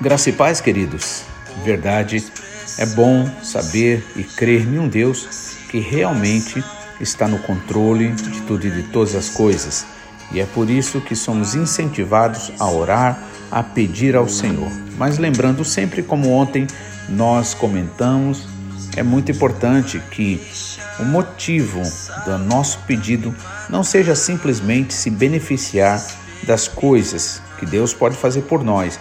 Graça e paz, queridos. Verdade, é bom saber e crer em um Deus que realmente está no controle de tudo e de todas as coisas. E é por isso que somos incentivados a orar, a pedir ao Senhor. Mas lembrando sempre, como ontem nós comentamos, é muito importante que o motivo do nosso pedido não seja simplesmente se beneficiar das coisas que Deus pode fazer por nós,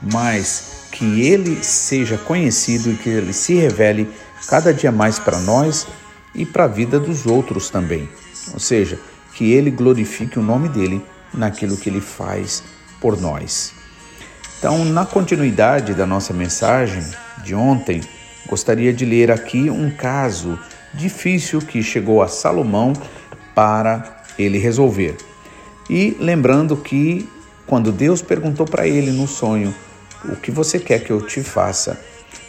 mas que ele seja conhecido e que ele se revele cada dia mais para nós e para a vida dos outros também. Ou seja, que ele glorifique o nome dele naquilo que ele faz por nós. Então, na continuidade da nossa mensagem de ontem, gostaria de ler aqui um caso difícil que chegou a Salomão para ele resolver. E lembrando que quando Deus perguntou para ele no sonho o que você quer que eu te faça?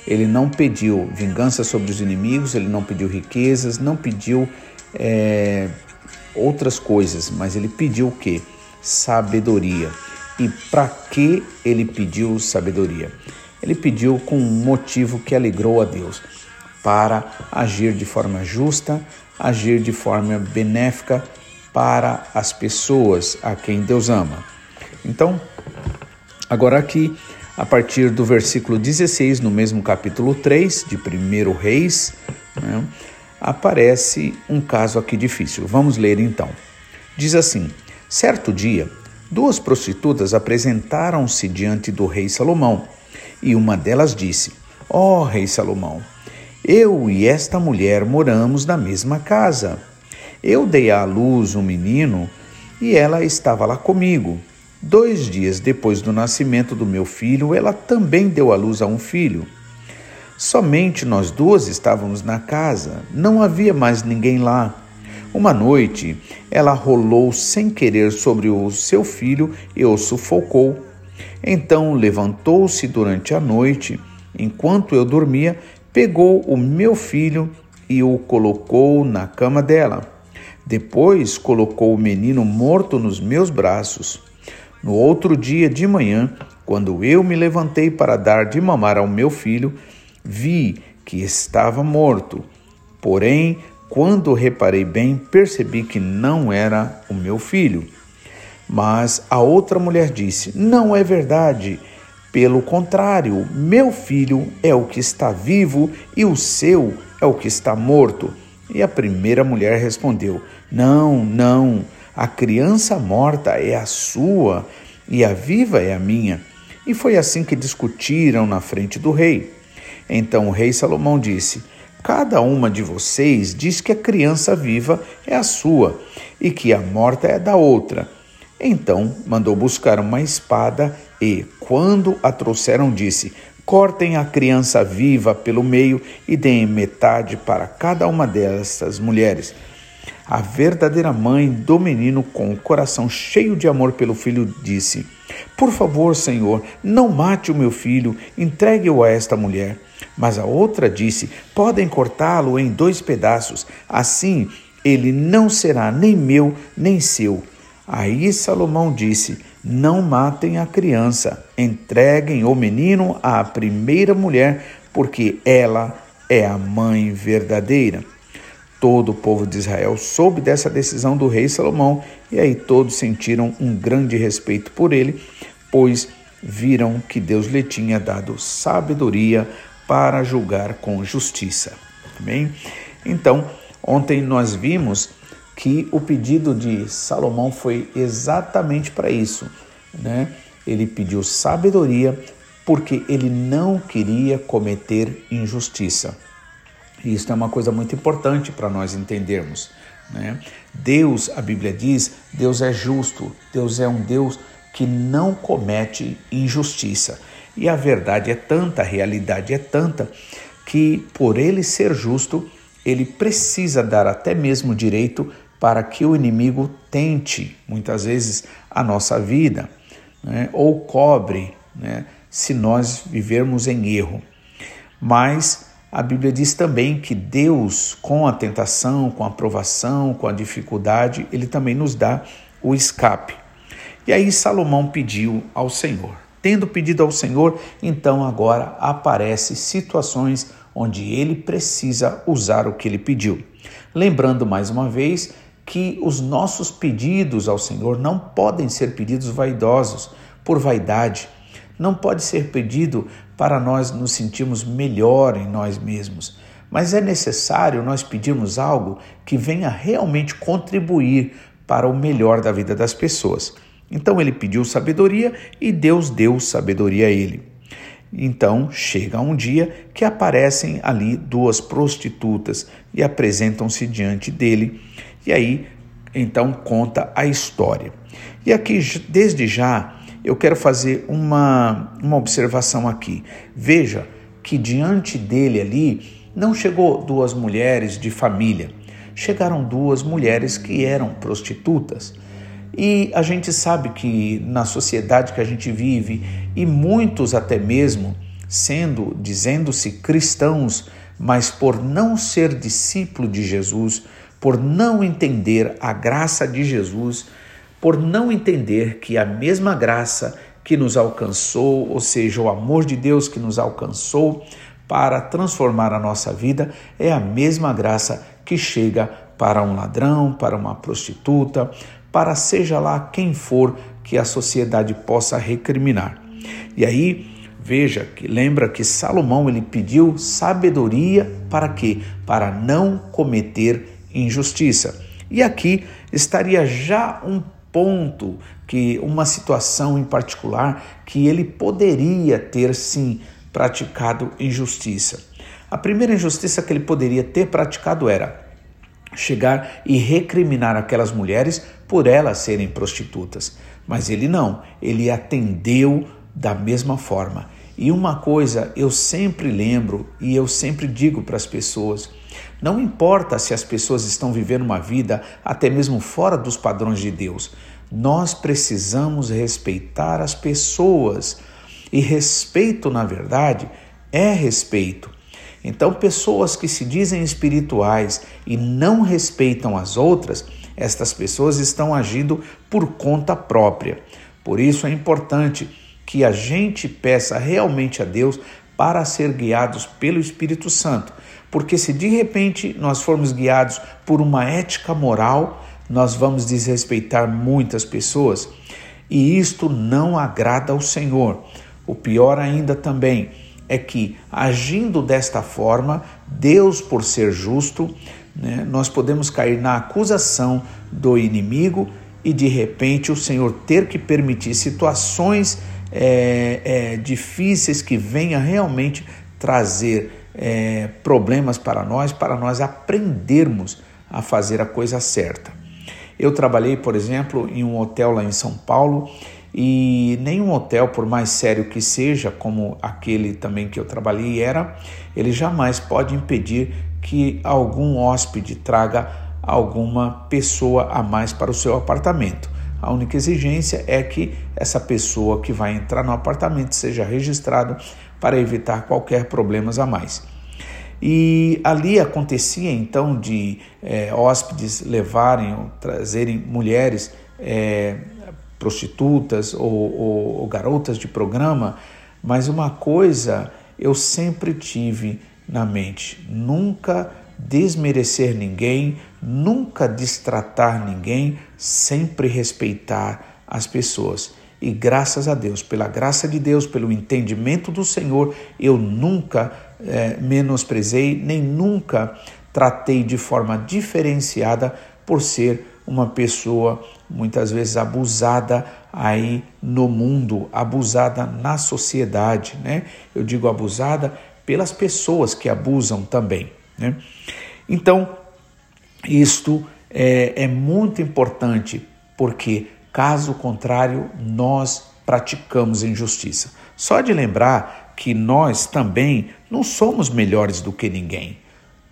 Ele não pediu vingança sobre os inimigos, ele não pediu riquezas, não pediu é, outras coisas, mas ele pediu o que? Sabedoria. E para que ele pediu sabedoria? Ele pediu com um motivo que alegrou a Deus, para agir de forma justa, agir de forma benéfica para as pessoas a quem Deus ama. Então, agora aqui a partir do versículo 16, no mesmo capítulo 3 de 1 Reis, né, aparece um caso aqui difícil. Vamos ler então. Diz assim: Certo dia, duas prostitutas apresentaram-se diante do rei Salomão, e uma delas disse: Ó oh, rei Salomão, eu e esta mulher moramos na mesma casa. Eu dei à luz um menino e ela estava lá comigo. Dois dias depois do nascimento do meu filho, ela também deu à luz a um filho. Somente nós duas estávamos na casa, não havia mais ninguém lá. Uma noite, ela rolou sem querer sobre o seu filho e o sufocou. Então levantou-se durante a noite, enquanto eu dormia, pegou o meu filho e o colocou na cama dela. Depois colocou o menino morto nos meus braços. No outro dia de manhã, quando eu me levantei para dar de mamar ao meu filho, vi que estava morto. Porém, quando reparei bem, percebi que não era o meu filho. Mas a outra mulher disse: Não é verdade. Pelo contrário, meu filho é o que está vivo e o seu é o que está morto. E a primeira mulher respondeu: Não, não. A criança morta é a sua e a viva é a minha. E foi assim que discutiram na frente do rei. Então o rei Salomão disse: Cada uma de vocês diz que a criança viva é a sua e que a morta é da outra. Então mandou buscar uma espada e, quando a trouxeram, disse: Cortem a criança viva pelo meio e deem metade para cada uma dessas mulheres a verdadeira mãe do menino, com o coração cheio de amor pelo filho, disse: Por favor, Senhor, não mate o meu filho, entregue-o a esta mulher. Mas a outra disse: Podem cortá-lo em dois pedaços, assim ele não será nem meu nem seu. Aí Salomão disse: Não matem a criança, entreguem o menino à primeira mulher, porque ela é a mãe verdadeira. Todo o povo de Israel soube dessa decisão do rei Salomão e aí todos sentiram um grande respeito por ele, pois viram que Deus lhe tinha dado sabedoria para julgar com justiça. Amém? Então, ontem nós vimos que o pedido de Salomão foi exatamente para isso, né? Ele pediu sabedoria porque ele não queria cometer injustiça. Isso é uma coisa muito importante para nós entendermos. Né? Deus, a Bíblia diz, Deus é justo, Deus é um Deus que não comete injustiça. E a verdade é tanta, a realidade é tanta, que por ele ser justo, ele precisa dar até mesmo direito para que o inimigo tente, muitas vezes, a nossa vida, né? ou cobre, né? se nós vivermos em erro. Mas a Bíblia diz também que Deus, com a tentação, com a provação, com a dificuldade, ele também nos dá o escape. E aí Salomão pediu ao Senhor. tendo pedido ao Senhor, então agora aparece situações onde ele precisa usar o que ele pediu. Lembrando mais uma vez que os nossos pedidos ao Senhor não podem ser pedidos vaidosos, por vaidade. Não pode ser pedido para nós nos sentirmos melhor em nós mesmos, mas é necessário nós pedirmos algo que venha realmente contribuir para o melhor da vida das pessoas. Então ele pediu sabedoria e Deus deu sabedoria a ele. Então chega um dia que aparecem ali duas prostitutas e apresentam-se diante dele. E aí então conta a história. E aqui, desde já, eu quero fazer uma, uma observação aqui. Veja que diante dele ali não chegou duas mulheres de família, chegaram duas mulheres que eram prostitutas. E a gente sabe que na sociedade que a gente vive, e muitos até mesmo sendo, dizendo-se cristãos, mas por não ser discípulo de Jesus, por não entender a graça de Jesus, por não entender que a mesma graça que nos alcançou, ou seja, o amor de Deus que nos alcançou para transformar a nossa vida, é a mesma graça que chega para um ladrão, para uma prostituta, para seja lá quem for que a sociedade possa recriminar. E aí, veja que lembra que Salomão ele pediu sabedoria para quê? Para não cometer injustiça. E aqui estaria já um ponto que uma situação em particular que ele poderia ter sim praticado injustiça. A primeira injustiça que ele poderia ter praticado era chegar e recriminar aquelas mulheres por elas serem prostitutas. Mas ele não, ele atendeu da mesma forma. E uma coisa eu sempre lembro e eu sempre digo para as pessoas: não importa se as pessoas estão vivendo uma vida até mesmo fora dos padrões de Deus, nós precisamos respeitar as pessoas. E respeito, na verdade, é respeito. Então, pessoas que se dizem espirituais e não respeitam as outras, estas pessoas estão agindo por conta própria. Por isso é importante que a gente peça realmente a Deus para ser guiados pelo Espírito Santo. Porque se de repente nós formos guiados por uma ética moral, nós vamos desrespeitar muitas pessoas e isto não agrada ao Senhor. O pior ainda também é que, agindo desta forma, Deus, por ser justo, né, nós podemos cair na acusação do inimigo e de repente o Senhor ter que permitir situações é, é, difíceis que venha realmente trazer é, problemas para nós, para nós aprendermos a fazer a coisa certa. Eu trabalhei, por exemplo, em um hotel lá em São Paulo e nenhum hotel, por mais sério que seja, como aquele também que eu trabalhei era, ele jamais pode impedir que algum hóspede traga alguma pessoa a mais para o seu apartamento. A única exigência é que essa pessoa que vai entrar no apartamento seja registrado para evitar qualquer problemas a mais. E ali acontecia então de é, hóspedes levarem ou trazerem mulheres é, prostitutas ou, ou, ou garotas de programa, mas uma coisa eu sempre tive na mente: nunca desmerecer ninguém, nunca destratar ninguém, sempre respeitar as pessoas. E graças a Deus, pela graça de Deus, pelo entendimento do Senhor, eu nunca é, menosprezei, nem nunca tratei de forma diferenciada por ser uma pessoa muitas vezes abusada aí no mundo, abusada na sociedade, né? Eu digo abusada pelas pessoas que abusam também, né? Então, isto é, é muito importante porque, caso contrário, nós praticamos injustiça. Só de lembrar que nós também não somos melhores do que ninguém.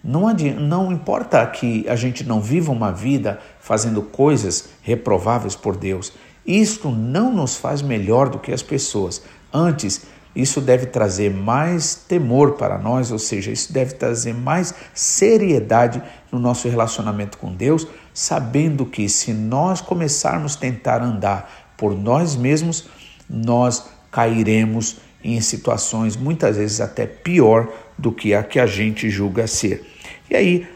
Não, adianta, não importa que a gente não viva uma vida fazendo coisas reprováveis por Deus. Isto não nos faz melhor do que as pessoas. Antes, isso deve trazer mais temor para nós, ou seja, isso deve trazer mais seriedade no nosso relacionamento com Deus, sabendo que se nós começarmos a tentar andar por nós mesmos, nós cairemos em situações muitas vezes até pior do que a que a gente julga ser. E aí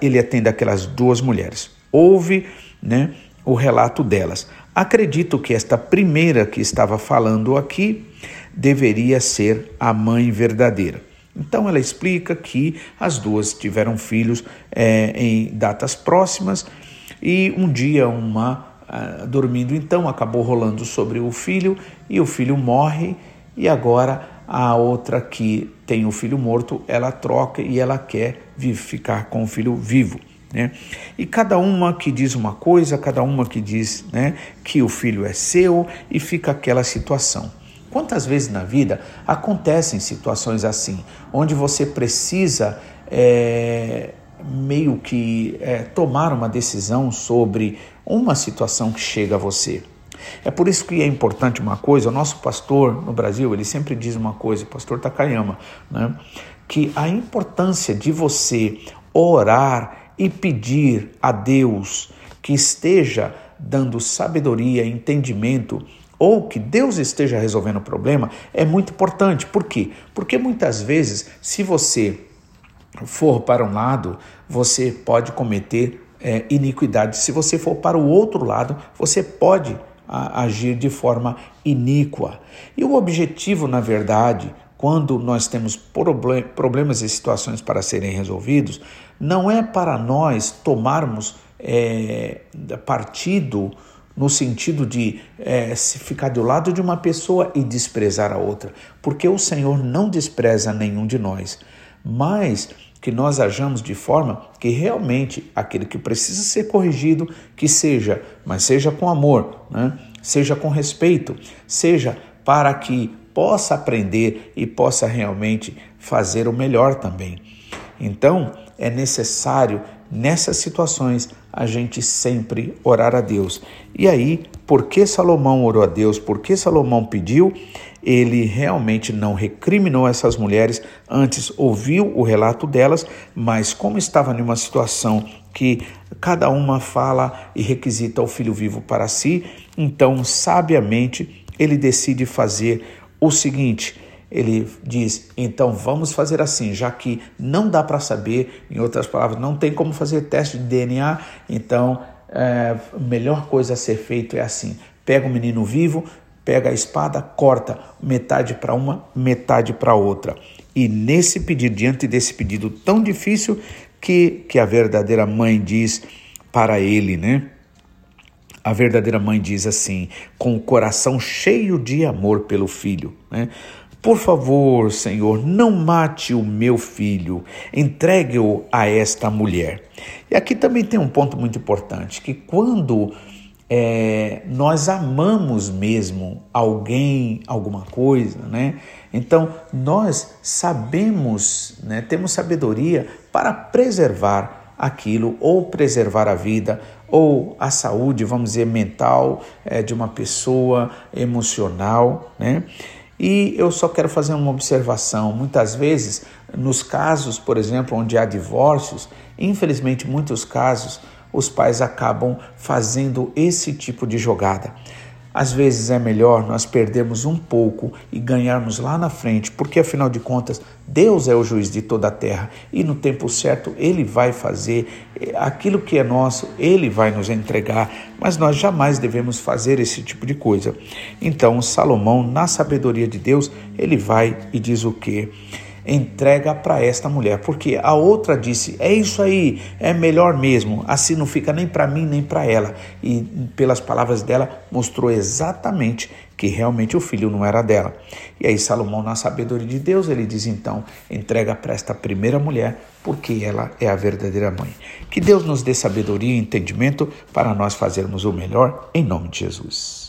ele atende aquelas duas mulheres. Ouve né, o relato delas. Acredito que esta primeira que estava falando aqui deveria ser a mãe verdadeira. Então ela explica que as duas tiveram filhos é, em datas próximas e um dia uma ah, dormindo então acabou rolando sobre o filho e o filho morre e agora a outra que tem o filho morto ela troca e ela quer ficar com o filho vivo. Né? E cada uma que diz uma coisa, cada uma que diz né, que o filho é seu e fica aquela situação. Quantas vezes na vida acontecem situações assim, onde você precisa é, meio que é, tomar uma decisão sobre uma situação que chega a você? É por isso que é importante uma coisa, o nosso pastor no Brasil, ele sempre diz uma coisa, o pastor Takayama, né? que a importância de você orar e pedir a Deus que esteja dando sabedoria, entendimento, ou que Deus esteja resolvendo o problema, é muito importante. Por quê? Porque muitas vezes, se você for para um lado, você pode cometer é, iniquidade. Se você for para o outro lado, você pode a, agir de forma iníqua. E o objetivo, na verdade, quando nós temos problemas e situações para serem resolvidos, não é para nós tomarmos é, partido no sentido de é, se ficar do lado de uma pessoa e desprezar a outra, porque o Senhor não despreza nenhum de nós, mas que nós ajamos de forma que realmente aquele que precisa ser corrigido, que seja, mas seja com amor, né? seja com respeito, seja para que possa aprender e possa realmente fazer o melhor também. Então, é necessário nessas situações a gente sempre orar a Deus. E aí, por que Salomão orou a Deus? Por que Salomão pediu? Ele realmente não recriminou essas mulheres, antes ouviu o relato delas, mas como estava em uma situação que cada uma fala e requisita o filho vivo para si, então sabiamente ele decide fazer o seguinte: ele diz, então vamos fazer assim, já que não dá para saber, em outras palavras, não tem como fazer teste de DNA, então é, a melhor coisa a ser feito é assim: pega o menino vivo, pega a espada, corta metade para uma, metade para outra. E nesse pedido, diante desse pedido tão difícil, que, que a verdadeira mãe diz para ele, né? A verdadeira mãe diz assim, com o coração cheio de amor pelo filho, né? Por favor, Senhor, não mate o meu filho, entregue-o a esta mulher. E aqui também tem um ponto muito importante: que quando é, nós amamos mesmo alguém, alguma coisa, né? Então nós sabemos, né, temos sabedoria para preservar aquilo, ou preservar a vida, ou a saúde, vamos dizer, mental é, de uma pessoa, emocional, né? E eu só quero fazer uma observação. Muitas vezes, nos casos, por exemplo, onde há divórcios, infelizmente, muitos casos, os pais acabam fazendo esse tipo de jogada. Às vezes é melhor nós perdermos um pouco e ganharmos lá na frente, porque afinal de contas, Deus é o juiz de toda a terra e no tempo certo ele vai fazer eh, aquilo que é nosso, ele vai nos entregar, mas nós jamais devemos fazer esse tipo de coisa. Então, Salomão, na sabedoria de Deus, ele vai e diz o que? Entrega para esta mulher, porque a outra disse: "É isso aí, é melhor mesmo, assim não fica nem para mim nem para ela". E pelas palavras dela mostrou exatamente que realmente o filho não era dela. E aí Salomão, na sabedoria de Deus, ele diz então: "Entrega para esta primeira mulher, porque ela é a verdadeira mãe". Que Deus nos dê sabedoria e entendimento para nós fazermos o melhor em nome de Jesus.